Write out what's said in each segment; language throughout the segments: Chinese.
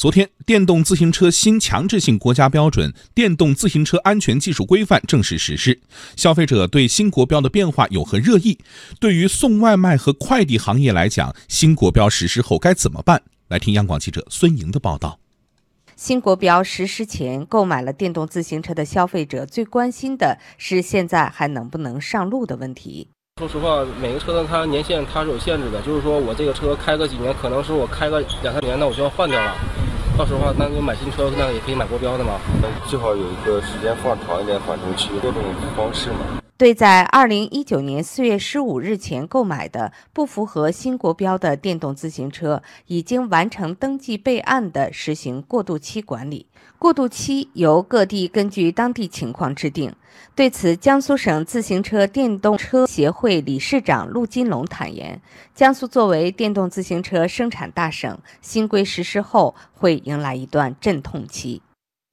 昨天，电动自行车新强制性国家标准《电动自行车安全技术规范》正式实施。消费者对新国标的变化有何热议？对于送外卖和快递行业来讲，新国标实施后该怎么办？来听央广记者孙莹的报道。新国标实施前，购买了电动自行车的消费者最关心的是现在还能不能上路的问题。说实话，每个车的它年限它是有限制的，就是说我这个车开个几年，可能是我开个两三年，那我就要换掉了。到时候话，那就买新车，那也可以买国标的嘛。最好有一个时间放长一点缓冲期，各种方式嘛。对在二零一九年四月十五日前购买的不符合新国标的电动自行车，已经完成登记备案的，实行过渡期管理。过渡期由各地根据当地情况制定。对此，江苏省自行车电动车协会理事长陆金龙坦言，江苏作为电动自行车生产大省，新规实施后会迎来一段阵痛期。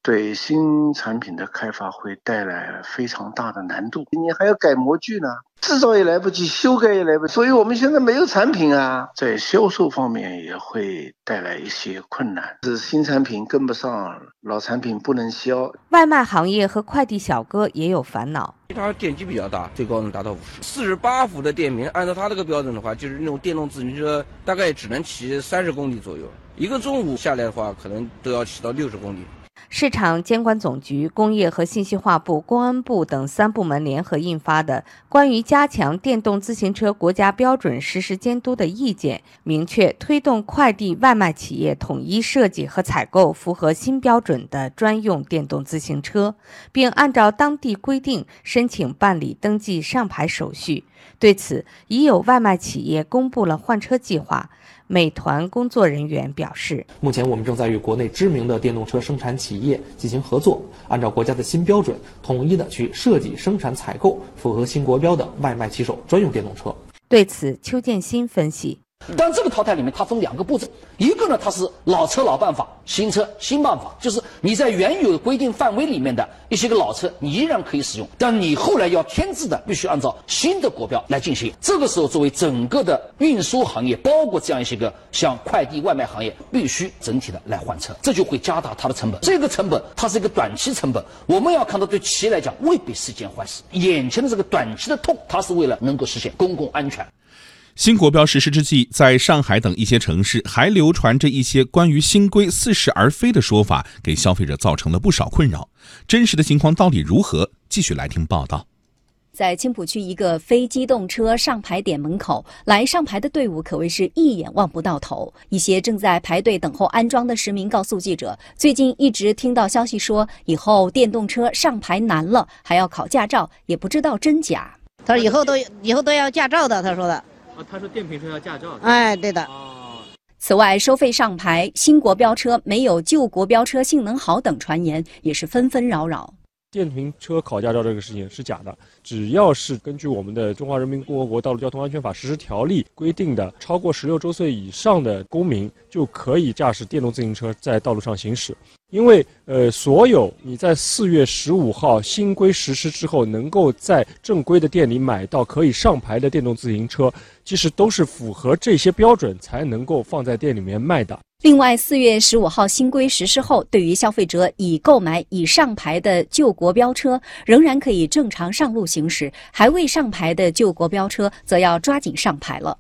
对新产品的开发会带来非常大的难度，你还要改模具呢，制造也来不及，修改也来不及，所以我们现在没有产品啊，在销售方面也会带来一些困难，是新产品跟不上，老产品不能销。外卖行业和快递小哥也有烦恼，它电机比较大，最高能达到五十，四十八伏的电瓶，按照它这个标准的话，就是那种电动自行车大概只能骑三十公里左右，一个中午下来的话，可能都要骑到六十公里。市场监管总局、工业和信息化部、公安部等三部门联合印发的《关于加强电动自行车国家标准实施监督的意见》明确，推动快递外卖企业统一设计和采购符合新标准的专用电动自行车，并按照当地规定申请办理登记上牌手续。对此，已有外卖企业公布了换车计划。美团工作人员表示，目前我们正在与国内知名的电动车生产企业进行合作，按照国家的新标准，统一的去设计、生产、采购符合新国标的外卖骑手专用电动车。对此，邱建新分析。但这个淘汰里面，它分两个步骤，一个呢，它是老车老办法，新车新办法，就是你在原有的规定范围里面的一些个老车，你依然可以使用，但你后来要添置的，必须按照新的国标来进行。这个时候，作为整个的运输行业，包括这样一些个像快递外卖行业，必须整体的来换车，这就会加大它的成本。这个成本它是一个短期成本，我们要看到对企业来讲未必是一件坏事。眼前的这个短期的痛，它是为了能够实现公共安全。新国标实施之际，在上海等一些城市还流传着一些关于新规似是而非的说法，给消费者造成了不少困扰。真实的情况到底如何？继续来听报道。在青浦区一个非机动车上牌点门口，来上牌的队伍可谓是一眼望不到头。一些正在排队等候安装的市民告诉记者，最近一直听到消息说，以后电动车上牌难了，还要考驾照，也不知道真假。他说以后都以后都要驾照的，他说的。啊，他说电瓶车要驾照。哎，对的。哦。此外，收费上牌，新国标车没有旧国标车性能好等传言也是纷纷扰扰。电瓶车考驾照这个事情是假的，只要是根据我们的《中华人民共和国道路交通安全法实施条例》规定的，超过十六周岁以上的公民就可以驾驶电动自行车在道路上行驶。因为，呃，所有你在四月十五号新规实施之后，能够在正规的店里买到可以上牌的电动自行车，其实都是符合这些标准才能够放在店里面卖的。另外，四月十五号新规实施后，对于消费者已购买已上牌的旧国标车，仍然可以正常上路行驶；还未上牌的旧国标车，则要抓紧上牌了。